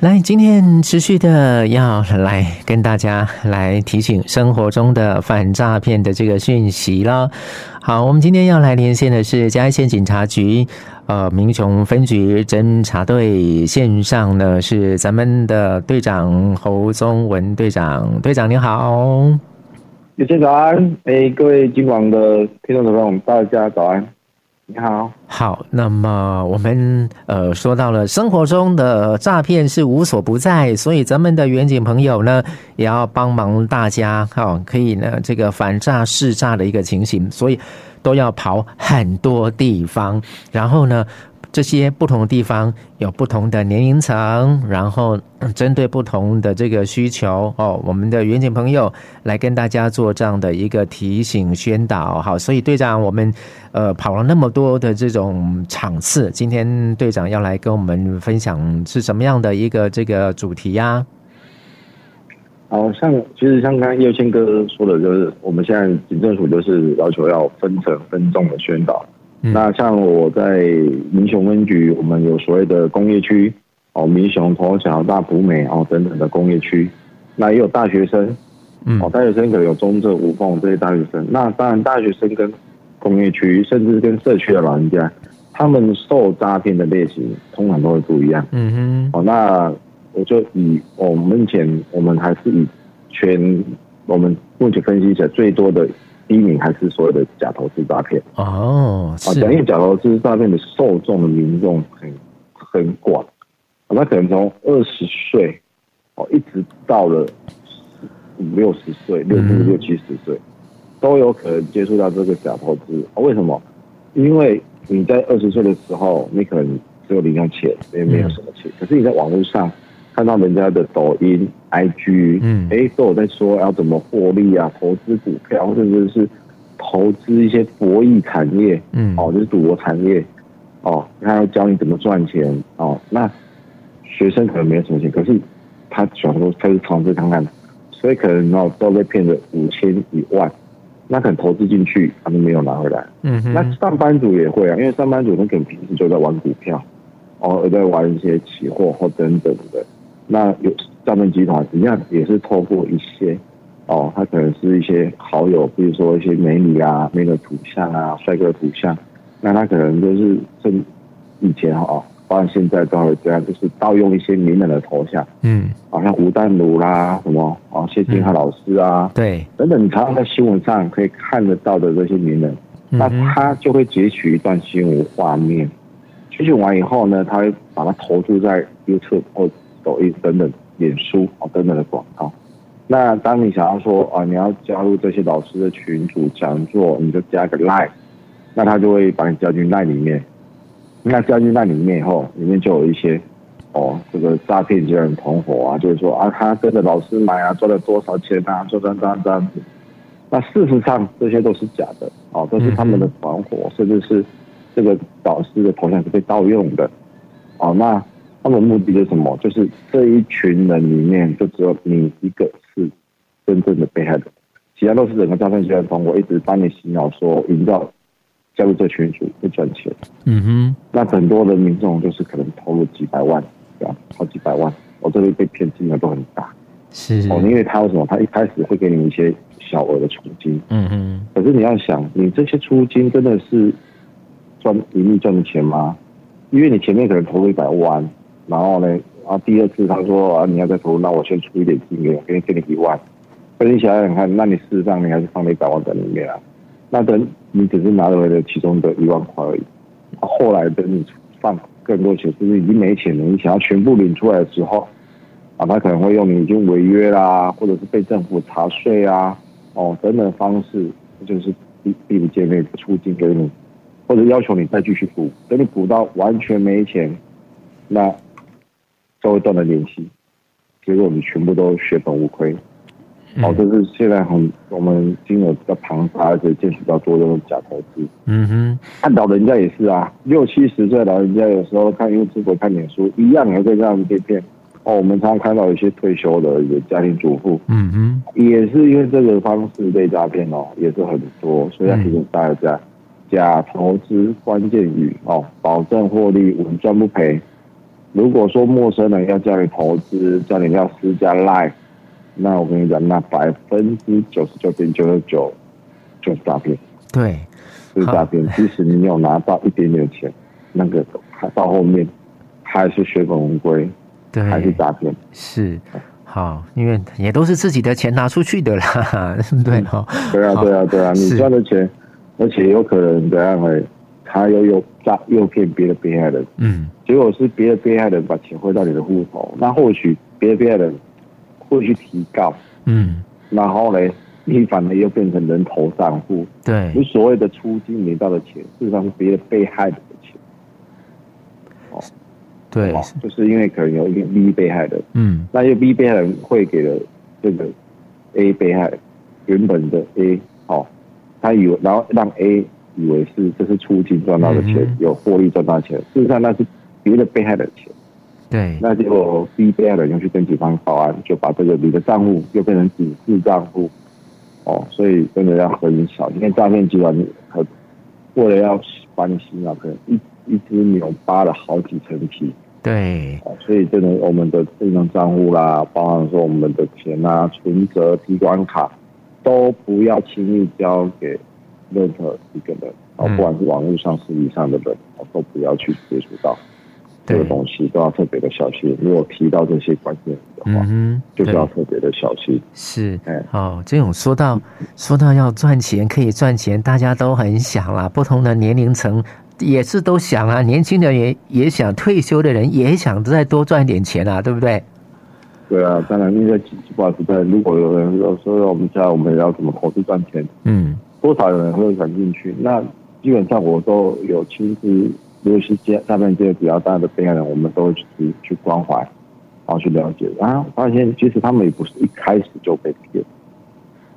来，今天持续的要来跟大家来提醒生活中的反诈骗的这个讯息了。好，我们今天要来连线的是嘉义县警察局呃民雄分局侦查队，线上呢是咱们的队长侯宗文队长，队长您好，有请早安，哎，各位今晚的听众朋友，大家早安。你好，好，那么我们呃说到了生活中的诈骗是无所不在，所以咱们的远景朋友呢也要帮忙大家，好，可以呢这个反诈识诈的一个情形，所以都要跑很多地方，然后呢。这些不同的地方有不同的年龄层，然后 针对不同的这个需求哦，我们的员警朋友来跟大家做这样的一个提醒宣导。好，所以队长，我们呃跑了那么多的这种场次，今天队长要来跟我们分享是什么样的一个这个主题呀、啊？好像其实像刚刚叶谦哥说的，就是我们现在警政署就是要求要分层分众的宣导。那像我在民雄分局，我们有所谓的工业区哦，民雄、头小、大埔美哦等等的工业区，那也有大学生，哦，大学生可能有中正、五凤这些大学生。那当然，大学生跟工业区，甚至跟社区的老人家，他们受诈骗的类型通常都会不一样。嗯哼，哦，那我就以我们目前我们还是以全我们目前分析起来最多的。第一名还是所谓的假投资诈骗哦，啊，因为假投资诈骗的受众的民众很很广，那可能从二十岁哦，一直到了五六十岁、六十六七十岁，都有可能接触到这个假投资。啊为什么？因为你在二十岁的时候，你可能只有零用钱，也没有什么钱，可是你在网络上。看到人家的抖音、IG，嗯，哎，都有在说要怎么获利啊，投资股票，甚至是投资一些博弈产业，嗯，哦，就是赌博产业，哦，他要教你怎么赚钱，哦，那学生可能没有什么钱，可是他想说他是尝试看看，所以可能哦都被骗了五千一万，那可能投资进去他们没有拿回来，嗯哼，那上班族也会啊，因为上班族他可能平时就在玩股票，哦，而在玩一些期货或等等的。那有诈骗集团，实际上也是透过一些哦，他可能是一些好友，比如说一些美女啊、美女图像啊、帅哥图像，那他可能就是正以前哈，包括现在都会这样，就是盗用一些名人的头像，嗯，好像吴淡如啦，什么啊谢金海老师啊，对，等等，你常常在新闻上可以看得到的这些名人，那他就会截取一段新闻画面，截取完以后呢，他会把它投注在 YouTube 或。抖音等等，脸书啊等等的广告。那当你想要说啊，你要加入这些老师的群组讲座，你就加个 Line，那他就会把你加进 Line 里面。那加进 Line 里面以后，里面就有一些哦，这个诈骗集团同伙啊，就是说啊，他跟着老师买啊，赚了多少钱啊，赚赚赚这样子。那事实上这些都是假的哦，都是他们的团伙，甚至是这个导师的头像是被盗用的。哦，那。他们目的是什么？就是这一群人里面，就只有你一个是真正的被害人，其他都是整个诈骗集团通过一直帮你洗脑，说营造加入这群组会赚钱。嗯哼，那很多的民众就是可能投入几百万，对吧？好几百万，我这里被骗金额都很大。是哦，因为他为什么？他一开始会给你一些小额的酬金。嗯哼，可是你要想，你这些出金真的是赚盈利赚的钱吗？因为你前面可能投入一百万。然后呢，然后第二次他说啊，你要再投，那我先出一点金给你，给你给你一万。可是你想想看，那你事实上你还是放了一百万在里面啊。那等你只是拿回了其中的一万块而已。后来等你放更多钱，就是已经没钱了，你想要全部领出来的时候，啊，他可能会用你已经违约啦，或者是被政府查税啊，哦等等方式，就是逼逼不见面出金给你，或者要求你再继续补，等你补到完全没钱，那。都会断了联系，结果我们全部都血本无亏。好、嗯，这是现在很我们金额比较庞大，而且见识比较多的假投资。嗯哼，看老人家也是啊，六七十岁老人家有时候看 YouTube 看脸书，一样也会这样被骗。哦，我们常常看到一些退休的有家庭主妇，嗯哼，也是因为这个方式被诈骗哦，也是很多，所以要提醒大家，嗯、假投资关键语哦，保证获利，稳赚不赔。如果说陌生人要叫你投资，叫你要私加 Line，那我跟你讲，那百分之九十九点九九九就是诈骗。对，是诈骗。即使你有拿到一点点钱，那个还到后面还是血本无归，对，还是诈骗。是，好，因为也都是自己的钱拿出去的啦，对哈。对啊，对啊，对啊，你赚的钱，而且有可能怎样会。他又又诈诱骗别的被害人，嗯，结果是别的被害人把钱汇到你的户头，那或许别的被害人会去提告，嗯，然后呢，你反而又变成人头账户，对，你所谓的出金没到的钱，事实上是别的被害人的钱，哦，对，就是因为可能有一个 B 被害人，嗯，那因为 B 被害人汇给了这个 A 被害人原本的 A，哦，他以为然后让 A。以为是这是出金赚到的钱，嗯、有获利赚到钱，事实上那是别的被害人的钱。对，那结果 B 被害人又去跟警方报案，就把这个你的账户又变成警示账户。哦，所以真的要很小心，因为诈骗集团很为了要把你洗脑，可能一一只牛扒了好几层皮。对，所以真的我们的这种账户啦，包含说我们的钱啊、存折、提款卡，都不要轻易交给。任何一个人，哦，不管是网络上、实际上的人，都不要去接触到这个东西，都要特别的小心。如果提到这些关键的话，嗯，就是要特别的小心。是，哎，哦，这种说到说到要赚钱，可以赚钱，大家都很想啦。不同的年龄层也是都想啊，年轻的人也也想，退休的人也想再多赚点钱啊，对不对？对啊，当然，因为不好意思，如果有人说说我们家我们要怎么投资赚钱，嗯。多少有人会想进去？那基本上我都有亲自，尤其是诈骗这些比较大的被害人，我们都会去去关怀，然后去了解。啊，发现其实他们也不是一开始就被骗，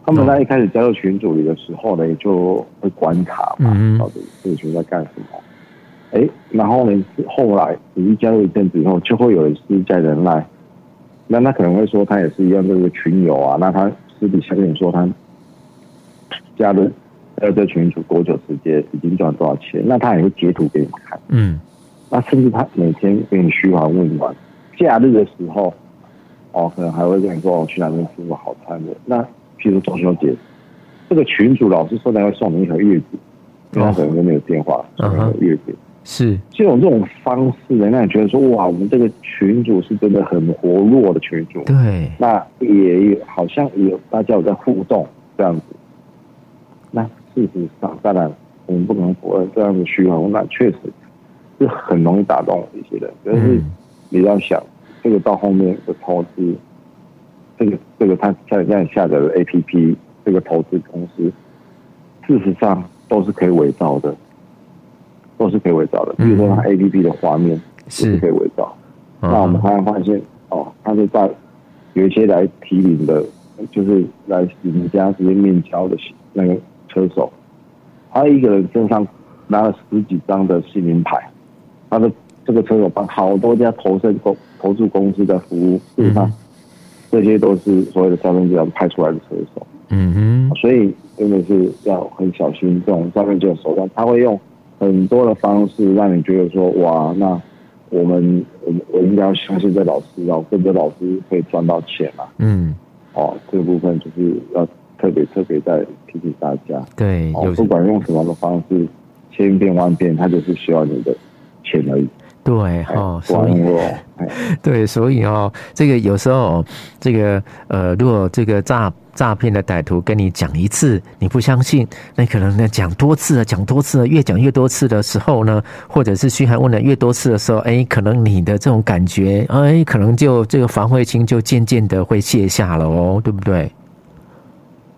他们在一开始加入群组里的时候呢，也就会观察嘛，到底这个群在干什么？哎、欸，然后呢，后来你一加入一阵子以后，就会有人私加人来，那他可能会说他也是一样这个群友啊，那他私底下跟你说他。加入在这群主多久时间，已经赚多少钱？那他也会截图给你看。嗯，那甚至他每天给你嘘寒问暖，假日的时候，哦，可能还会跟你说我去哪边吃个好餐的。那譬如中秋节，这个群主老师说他会送你一盒月饼，因为他可能都没有电话，送一盒月饼。是，这种这种方式呢，让你觉得说哇，我们这个群主是真的很活络的群主。对，那也有好像有大家有在互动这样子。那事实上，当然我们不能否认这样的虚荣，那确实是很容易打动一些人。但是你要想，这个到后面的投资，这个这个他像你这样下载的 APP，这个投资公司，事实上都是可以伪造的，都是可以伪造的。比如说，他 APP 的画面是可以伪造。那我们还发现，哦，他是在有一些来提领的，就是来你家直接面交的那个。车手，他一个人身上拿了十几张的姓名牌，他的这个车手帮好多家投资公投资公司在服务，事实上这些都是所谓的诈骗集团派出来的车手。嗯哼，所以真的是要很小心这种诈骗集团手段，他会用很多的方式让你觉得说，哇，那我们我我应该要相信这老师，然后跟着老师可以赚到钱啊。嗯，哦，这个部分就是要。特别特别在提醒大家，对，哦，不管用什么的方式，千变万变，他就是需要你的钱而已。对，哦，所以，对，所以哦，这个有时候，这个呃，如果这个诈诈骗的歹徒跟你讲一次，你不相信，那可能呢讲多次了，讲多次了，越讲越多次的时候呢，或者是嘘寒问暖越多次的时候，哎，可能你的这种感觉，哎，可能就这个防卫心就渐渐的会卸下了哦，对不对？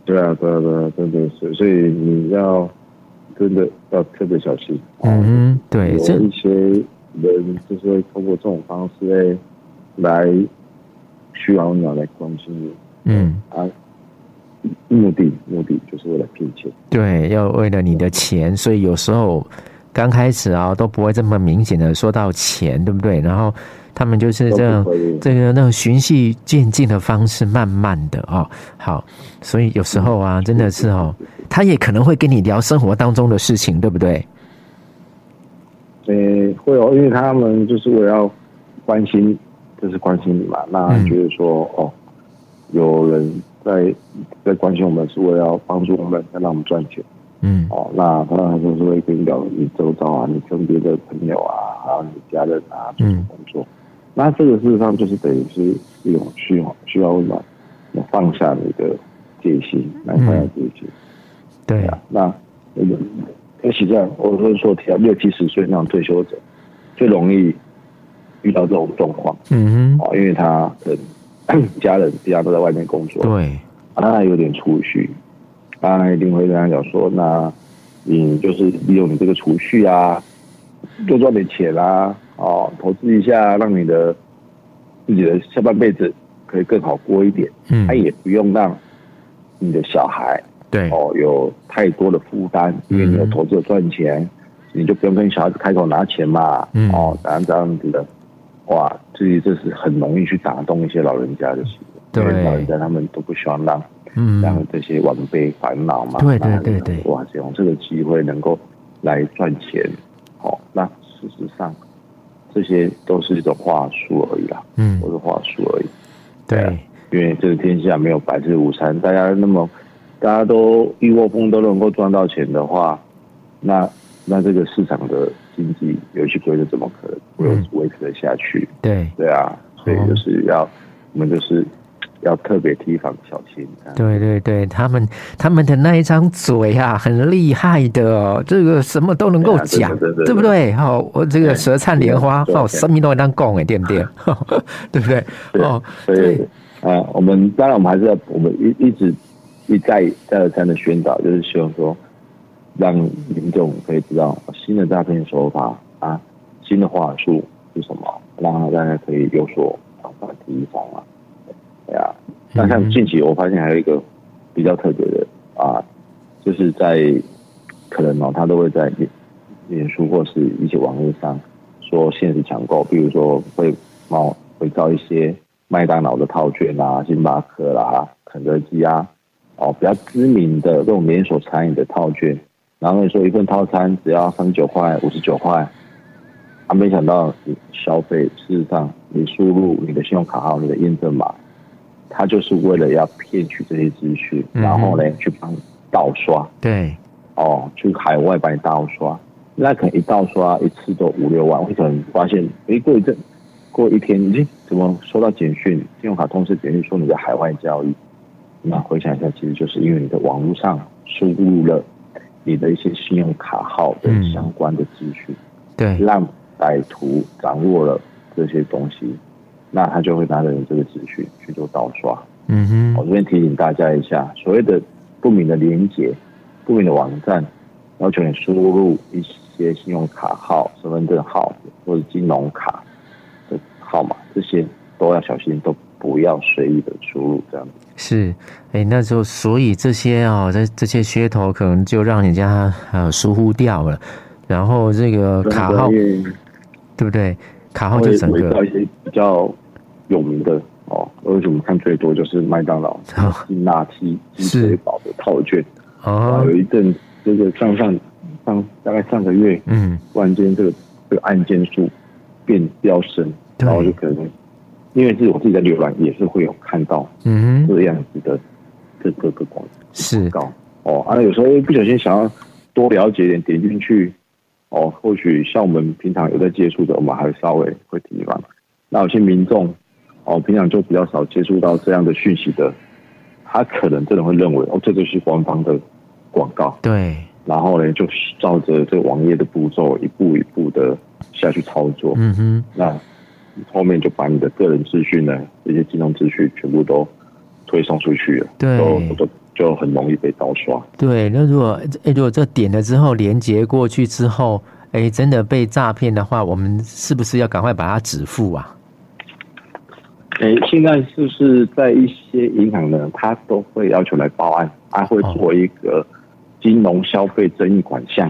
对啊，对啊，对啊，真的是，所以你要真的要特别小心。嗯，对，有一些人就是会通过这种方式来需要你来关心你。嗯啊，目的目的就是为了骗钱。对，要为了你的钱，所以有时候刚开始啊都不会这么明显的说到钱，对不对？然后。他们就是这样，这个那种循序渐进的方式，慢慢的哦，好，所以有时候啊，真的是哦，他也可能会跟你聊生活当中的事情，对不对？呃，会哦，因为他们就是为了要关心，就是关心你嘛。那觉得说，嗯、哦，有人在在关心我们，是为了要帮助我们，要让我们赚钱。嗯，哦，那当然就是会跟你聊你周遭啊，你身边的朋友啊，还有你家人啊，做工作。嗯、那这个事实上就是等于是一种需要需要温暖，要放下你的戒心，来放下戒心。嗯、对啊，那那个，而且这样，我是说，提到六七十岁那种退休者，最容易遇到这种状况。嗯哼，哦，因为他的 家人家人都在外面工作，对，啊，他还有点储蓄。当然一定会跟他讲说，那你就是利用你这个储蓄啊，多赚点钱啊，哦，投资一下，让你的自己的下半辈子可以更好过一点。嗯，他也不用让你的小孩对哦有太多的负担，因为你有投资赚钱，你就不用跟小孩子开口拿钱嘛。嗯，哦，当然这样子的，哇，这这是很容易去打动一些老人家的心。对，老人家他们都不希望让。嗯，让这些晚辈烦恼嘛，对对对对，哇，用这个机会能够来赚钱，好，那事实上这些都是一种话术而已啦，嗯，都是话术而已。对，因为这个天下没有白吃午餐，大家那么大家都一窝蜂都能够赚到钱的话，那那这个市场的经济游戏规则怎么可能会维持得下去？对对啊，所以就是要我们就是。要特别提防小心。对对对，他们他们的那一张嘴啊，很厉害的，这个什么都能够讲，对，不对？好，我这个舌灿莲花，哦，生命都能当讲哎，对不对？对不对？哦，对啊，我们当然我们还是要，我们一一直一再再而三的宣导，就是希望说，让民众可以知道新的诈骗手法啊，新的话术是什么，让大家可以有所防范提防啊。对啊，那像近期我发现还有一个比较特别的啊，就是在可能哦，他都会在脸脸书或是一些网络上说限时抢购，比如说会冒会造一些麦当劳的套券啊、星巴克啦、肯德基啊，哦比较知名的这种连锁餐饮的套券，然后你说一份套餐只要三十九块、五十九块，他没想到你消费，事实上你输入你的信用卡号、你的验证码。他就是为了要骗取这些资讯，然后呢，去帮你盗刷。对，哦，去海外帮你盗刷，那可能一盗刷一次都五六万。会可能发现，哎，过一阵，过一天，咦怎么收到简讯？信用卡通知简讯说你在海外交易？那回想一下，其实就是因为你的网络上输入了你的一些信用卡号的相关的资讯，对，让歹徒掌握了这些东西。那他就会拿着你这个资讯去做盗刷。嗯哼，我这边提醒大家一下，所谓的不明的连接、不明的网站，要求你输入一些信用卡号、身份证号或者金融卡的号码，这些都要小心，都不要随意的输入。这样子是，哎，那就所以这些啊、哦，这这些噱头可能就让人家呃疏忽掉了，然后这个卡号，对不对？卡号就整个一些比较。有名的哦，而且我们看最多就是麦当劳金纳鸡鸡腿堡的套卷。啊，有一阵这个上上上大概上个月，嗯，突然间这个这个案件数变飙升，然后就可能因为是我自己在浏览，也是会有看到嗯这样子的这个个广是。告哦，啊有时候不小心想要多了解一点，点进去哦，或许像我们平常有在接触的，我们还稍微会提防。那有些民众。哦，平常就比较少接触到这样的讯息的，他可能真的会认为哦，这就是官方的广告。对，然后呢，就照着这个网页的步骤，一步一步的下去操作。嗯哼，那后面就把你的个人资讯呢，这些金融资讯全部都推送出去了。对，都都就很容易被盗刷。对，那如果哎，如果这点了之后，连接过去之后，哎，真的被诈骗的话，我们是不是要赶快把它止付啊？哎，现在是不是在一些银行呢？他都会要求来报案，他会做一个金融消费争议款项，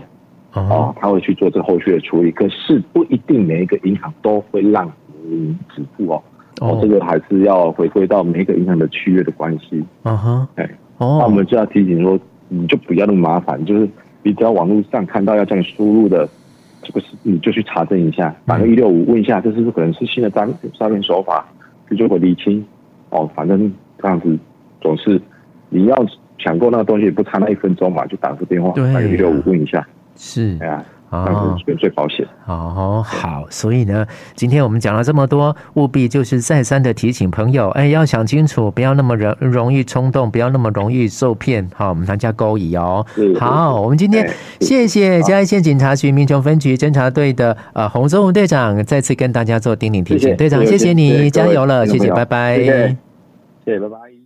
哦，哦，他会去做这后续的处理。可是不一定每一个银行都会让你止付哦，哦，这个还是要回归到每一个银行的契约的关系。嗯哼，哎，哦，那我们就要提醒说，你就不要那么麻烦，就是你只要网络上看到要叫你输入的这个是你就去查证一下，打个一六五问一下，这是不是可能是新的诈诈骗手法，就就会厘清。哦，反正这样子总是你要抢购那个东西，不差那一分钟嘛，就打个电话，打个一六五问一下，是，哎呀。哦，最保险哦，好，所以呢，今天我们讲了这么多，务必就是再三的提醒朋友，哎，要想清楚，不要那么容容易冲动，不要那么容易受骗，好，我们大家勾引哦。好，我们今天谢谢嘉义县警察局民雄分局侦查队的呃洪宗武队长再次跟大家做叮咛提醒，队长谢谢你，加油了，谢谢，拜拜，谢谢，拜拜。